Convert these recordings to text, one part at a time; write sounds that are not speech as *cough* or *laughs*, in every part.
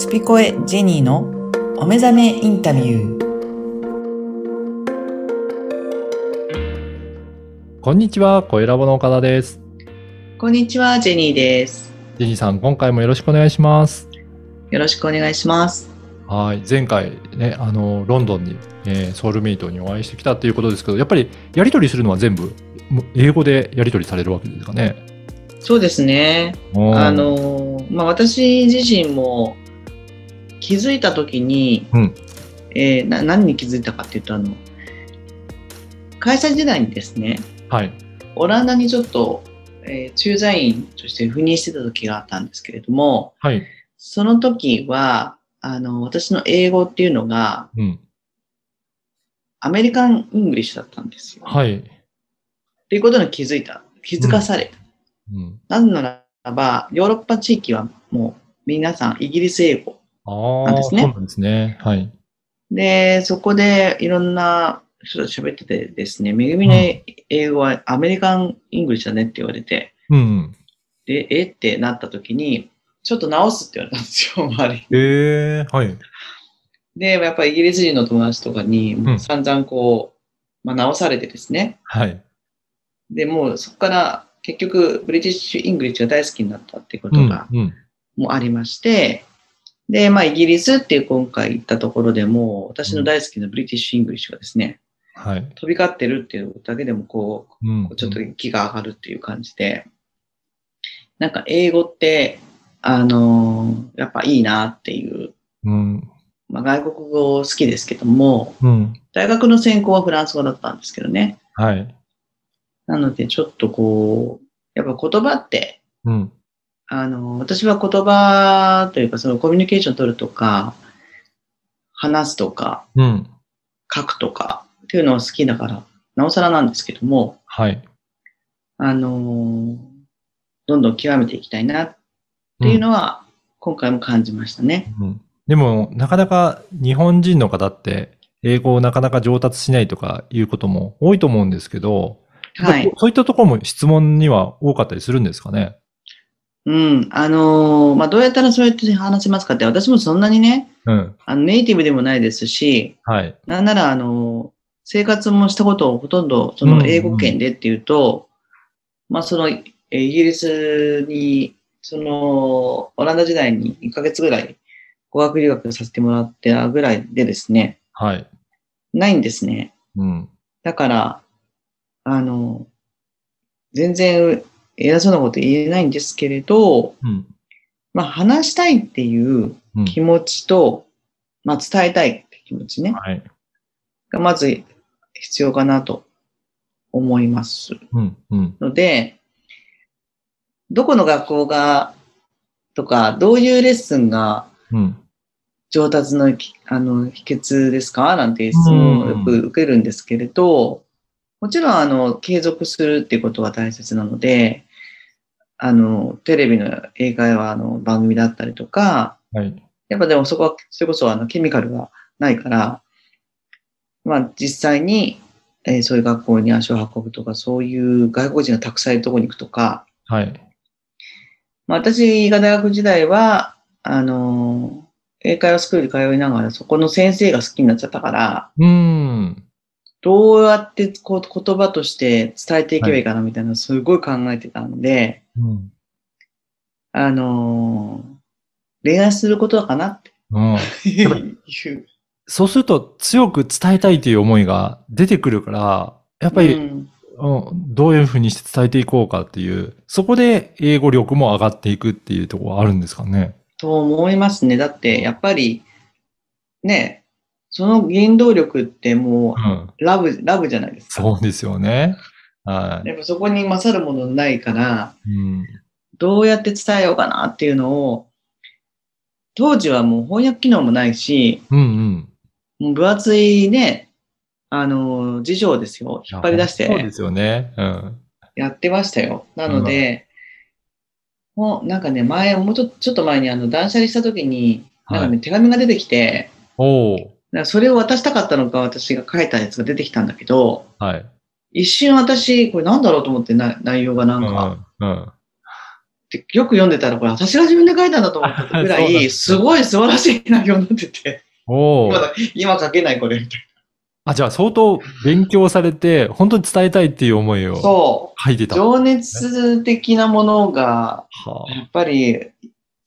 スピコエジェニーのお目覚めインタビュー。こんにちは、声ラボの岡田です。こんにちは、ジェニーです。ジェニーさん、今回もよろしくお願いします。よろしくお願いします。はい、前回ね、あの、ロンドンに、えーソウルメイトにお会いしてきたっていうことですけど、やっぱりやり取りするのは全部、英語でやり取りされるわけですかね。そうですね。あ、の、まあ、私自身も気づいたときに、うんえーな何に気づいたかっていうと、あの、会社時代にですね、はい、オランダにちょっと、えー駐在員として赴任してた時があったんですけれども、はい、その時は、あの、私の英語っていうのが、うん、 American English だったんですよ。はい、っていうことに気づいた。気づかされた。うん。なぜならば、ヨーロッパ地域はもう皆さんイギリス英語。ああ、なんですねそうなんですね。はい。で、そこでいろんな人と喋っててですね、めぐみの英語は American English だねって言われて、うん。で、えってなった時に、ちょっと直すって言われたんですよ、*laughs* 周り。えー、はい。で、やっぱりイギリス人の友達とかにん散々こう、まあ、直されてですね。はい。で、もうそこから結局 British English が大好きになったっていうこうん、とがうん。もありまして、で、まあ、イギリスっていう今回行ったところでも、私の大好きな British English がですね、はい。飛び交ってるっていうだけでもこうんう、ちょっと気が上がるっていう感じで、なんか英語って、あのーやっぱいいなっていう、うん、まあ、外国語好きですけども、うん。大学の専攻はフランス語だったんですけどね。はい。なので、ちょっとこう、やっぱ言葉って、うん、あの、私は言葉というか、そのコミュニケーション取るとか、話すとか、うん。書くとかっていうのは好きだから、なおさらなんですけども、はい。あのどんどん極めていきたいなっていうのは、今回も感じましたね。うんでも、なかなか日本人の方って、英語をなかなか上達しないとかいうことも多いと思うんですけど、はい。そういったところも質問には多かったりするんですかね？うん。あのまあ、どうやったらそうやって話せますかって、私もそんなにね、うん。あのネイティブでもないですし、はい。なんなら、あの生活もしたことをほとんど、その英語圏でっていうと、まあ、その、えイギリスに、その、オランダ時代に1ヶ月ぐらい語学留学させてもらってたぐらいでですね、はい。ないんですね。うん。だから、あの、全然偉そうなこと言えないんですけれど、うん。まあ、話したいっていううん。気持ちと、まあ、伝えたいって気持ちね、はい。がまず必要かなと思います。うん。うん。ので、どこの学校が、とか、どういうレッスンがうん。上達のきあの秘訣ですか？なんていう質問をよく受けるんですけれど、もちろん、あの、継続するっていうことは大切なので、あの、テレビの英会話の番組だったりとか、はい。やっぱでもそこは、それこそあの、ケミカルがないから、まあ実際に、えーそういう学校に足を運ぶとか、そういう外国人がたくさんいるところに行くとか、はい。まあ私が大学時代は、あの、英会話スクールに通いながら、そこの先生が好きになっちゃったから、うーん。どうやってこう言葉として伝えていけばいいかなみたいなのをすごい考えてたんで、うん。あの、恋愛することかなってうん。そうすると強く伝えたいという思いが出てくるから、やっぱり、うんうん、どういうふうにして伝えていこうかっていう、そこで英語力も上がっていくっていうところはあるんですかね？と思いますね。だって、やっぱり、ね、その原動力ってもうん。う、ラブ、ラブじゃないですか。そうですよね。はやっぱそこに勝るものないから、い。うん。どうやって伝えようかなっていうのを、当時はもう翻訳機能もないし、うんうん。もう分厚いね、あの、辞書ですよ。引っ張り出してそうですよね。うん。やってましたよ。なので、もうなんかね、前、もうちょちょっと前にあの断捨離した時に、なんかね、はい。手紙が出てきて、おらそれを渡したかったのか私が書いたやつが出てきたんだけど、はい。一瞬私、これなんだろうと思ってな内容がなんか、うん。うん。でよく読んでたら、これ私が自分で書いたんだと思ったぐらい、*laughs* すすごい素晴らしい内容になってて、おお今。だ今書けないこれみたいあ、じゃあ相当勉強されて、本当に伝えたいっていう思いな。を。書いてた。情熱的なものが、はやっぱり、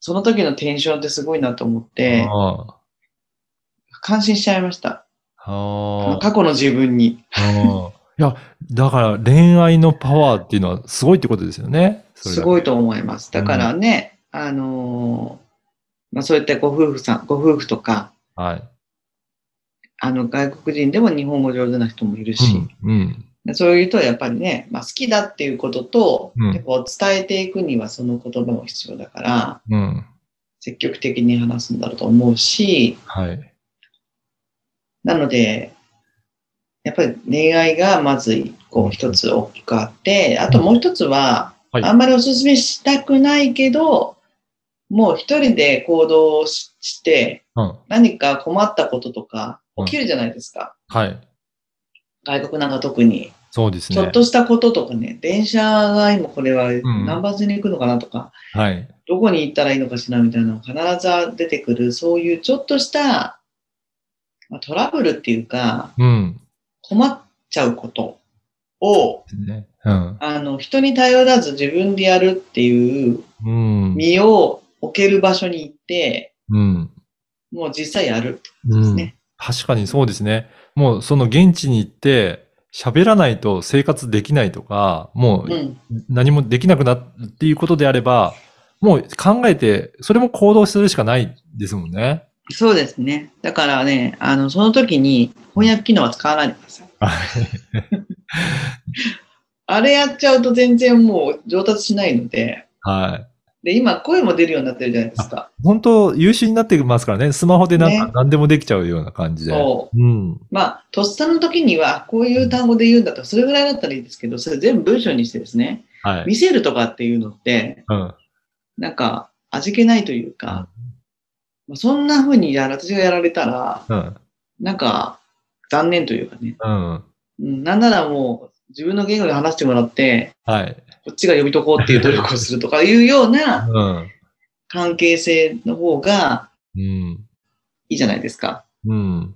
その時のテンションってすごいなと思って、あ。感心しちゃいました。ああ。過去の自分に。うんいや、だから恋愛のパワーっていうのはすごいってことですよね。い。すごいと思います。だからね、あのーまあそういったご夫婦さん、ご夫婦とか、はい。あの外国人でも日本語上手な人もいるし、うん。うん。そういう人はやっぱりね、まあ、好きだっていうことと、うんやっぱ伝えていくにはその言葉も必要だから、うん。積極的に話すんだろうと思うし、はい。なので、やっぱり恋愛がまずこう一つ大きくあって、あともう一つは、はいあんまりお勧めしたくないけど、もう一人で行動しして、うん。何か困ったこととかうん起きるじゃないですか。はい。外国なんか特に。そうですね。ちょっとしたこととかね、電車が今これはん何番線に行くのかなとか、はい。どこに行ったらいいのかしらみたいなのが必ず出てくる、そういうちょっとした、まあ、トラブルっていうか、うん。困っちゃうことを、ですね。うん。あの、人に頼らず自分でやるっていううん。身を置ける場所に行って、うん。もう実際やるってことうん。ですね。確かにそうですね。もうその現地に行って、喋らないと生活できないとか、もう。うん何もできなくなるっていうことであれば、もう考えて、それも行動するしかないですもんね。そうですね。だからね、あの、その時に翻訳機能は使わないでください。あれやっちゃうと全然もう上達しないので、はい。で、今声も出るようになってるじゃないですか。本当優秀になってますからね。スマホでなんかね何でもできちゃうような感じで。そう。うん。まあ、とっさの時には、こういう単語で言うんだったら、それぐらいだったらいいですけど、それ全部文章にしてですね、はい。見せるとかっていうのって、うん。なんか、味気ないというか、まあそんな風にやら、私がやられたら、うん。なんか、残念というかね、うん。うん、なんならもう、自分の言語で話してもらって、はい。こっちが呼びとこうっていう努力をするとかいうような *laughs* うん。関係性の方がうん。いいじゃないですか。うん。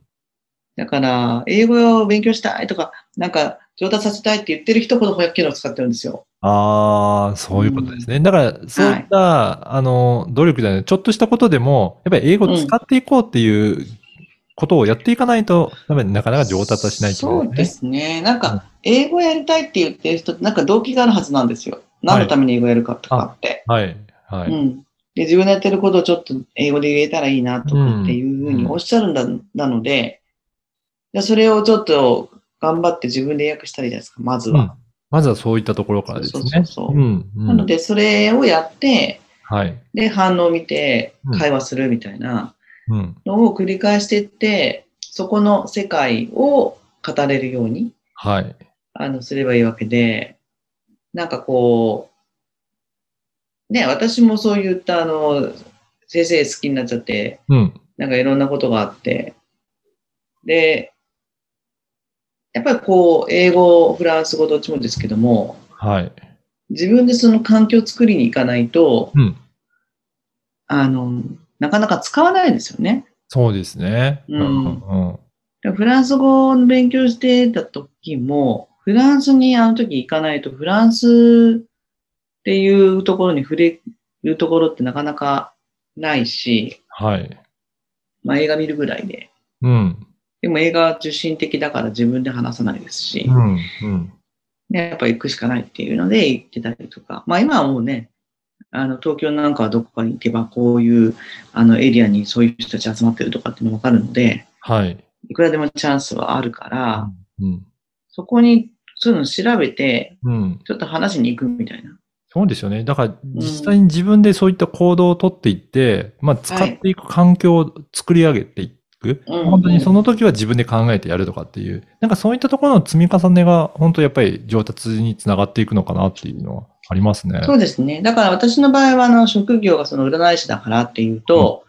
だから、英語を勉強したいとか、なんか上達させたいって言ってる人ほど翻訳機能を使ってるんですよ。ああ、そういうことですね。だから、そういった、あの、努力じゃない、ちょっとしたことでも、やっぱり英語を使っていこうっていうことをやっていかないと、なかなか上達はしないとそうですね。なんか、英語やりたいって言ってる人って、なんか動機があるはずなんですよ。何のために英語やるかとかって。はい。はい。うん。で、自分のやってることをちょっと英語で言えたらいいなとかっていうふうにおっしゃるんだ、なので、じゃあそれをちょっと頑張って自分で訳したらいいじゃないですか、まずは。うんまずはそういったところからですね。そうそうそうそううん。うんなので、それをやって、はい。で、反応を見てうん会話するみたいなうん。のを繰り返していって、そこの世界を語れるように、はい。あの、すればいいわけで、なんかこう、ね、私もそういった、あの、先生好きになっちゃって、うん。なんかいろんなことがあって、で、やっぱりこう、英語、フランス語どっちもですけども、はい。自分でその環境を作りに行かないと、うん。あの、なかなか使わないですよね。そうですね。うんうん。でフランス語の勉強してた時も、フランスにあの時行かないと、フランスっていうところに触れるところってなかなかないし、はい。まあ映画見るぐらいで。うん。でも映画は受信的だから自分で話さないですし、うん。うん。ね、やっぱ行くしかないっていうので行ってたりとか。まあ今はもうね、あの東京なんかはどこかに行けばこういうあのエリアにそういう人たち集まってるとかっていうのもわかるので、はい。いくらでもチャンスはあるから、うん。そこにそういうの調べて、うん。ちょっと話しに行くみたいな。そうですよね。だから、実際に自分でそういった行動をとっていって、まあ、使っていく環境を作り上げていく？うん本当にその時は自分で考えてやるとかっていう、なんかそういったところの積み重ねが、本当やっぱり上達につながっていくのかなっていうのはありますね。そうですね。だから私の場合は、あの、職業がその占い師だからっていうと、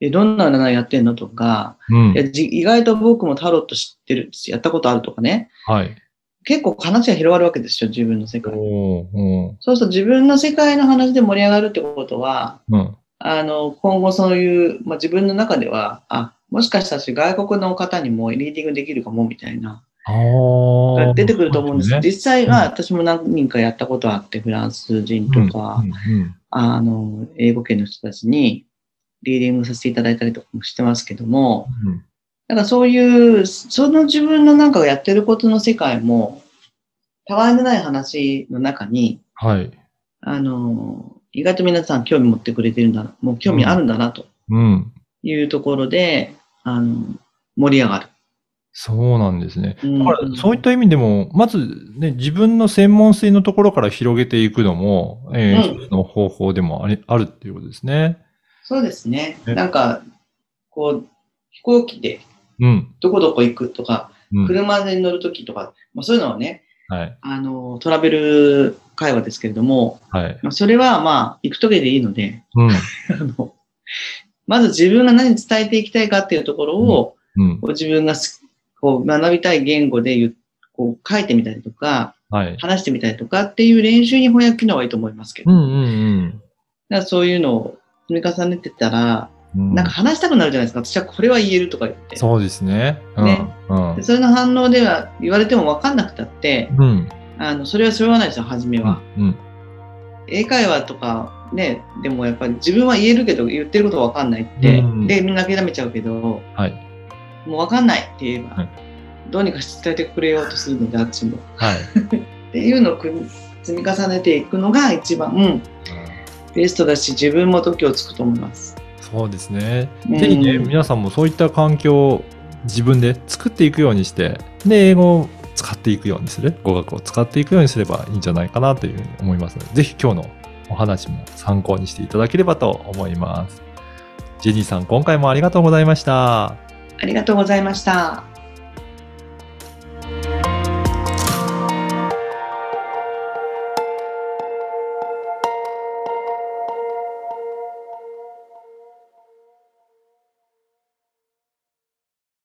えどんな占いやってんのとか、うん意外と僕もタロット知ってる、やったことあるとかね。はい。結構話が広がるわけですよ、自分の世界。そうすると自分の世界の話で盛り上がるってことは、うん。あの、今後そういう、まあ、自分の中では、あ、もしかしたら外国の方にもリーディングできるかもみたいな、ああ。が出てくると思うんです。ね実際は私も何人かやったことあって、フランス人とか、うんうんあの、英語圏の人たちにリーディングさせていただいたりとかもしてますけども、うんだからそういう、その自分のなんかがやってることの世界も、たわいのない話の中に、はい。あの、意外と皆さん興味持ってくれてるんだな、もう興味あるんだなとうん。いうところで、あの、盛り上がる。そうなんですね。うんだからそういった意味でも、まずね、自分の専門性のところから広げていくのも、えーうつの方法でもありあるっていうことですね。そうですね。ねなんか、こう、飛行機でうん。どこどこ行くとか、うん。車で乗るときとか、まあ、そういうのはね、はい。あの、トラベル会話ですけれども、はい。まあ、それはまあ、行くときでいいので、うん。*laughs* あの、まず自分が何伝えていきたいかっていうところを、うん。こう自分がすこう学びたい言語でこう書いてみたりとか、はい。話してみたりとかっていう練習に翻訳機能はいいと思いますけど、だかうんうんらそういうのを積み重ねてたら、うん。なんか話したくなるじゃないですか。私はこれは言えるとか言って。そうですね。うん。ねうんで。それの反応では言われても分かんなくたって、うん。あの、それはしょうがないですよ、初めは。うん。英会話とかね、でもやっぱり自分は言えるけど言ってること分かんないって、うんで、みんな諦めちゃうけど、はい。もう分かんないって言えば、はいどうにか伝えてくれようとするので、あっちも。はい。*laughs* っていうのを積み重ねていくのが一番ベストだし、自分も時をつくと思います。そうですね。うんぜひね、皆さんもそういった環境を自分で作っていくようにして、で、英語を使っていくようにする、語学を使っていくようにすればいいんじゃないかなというふうに思いますので、ぜひ今日のお話も参考にしていただければと思います。ジェニーさん、今回もありがとうございました。ありがとうございました。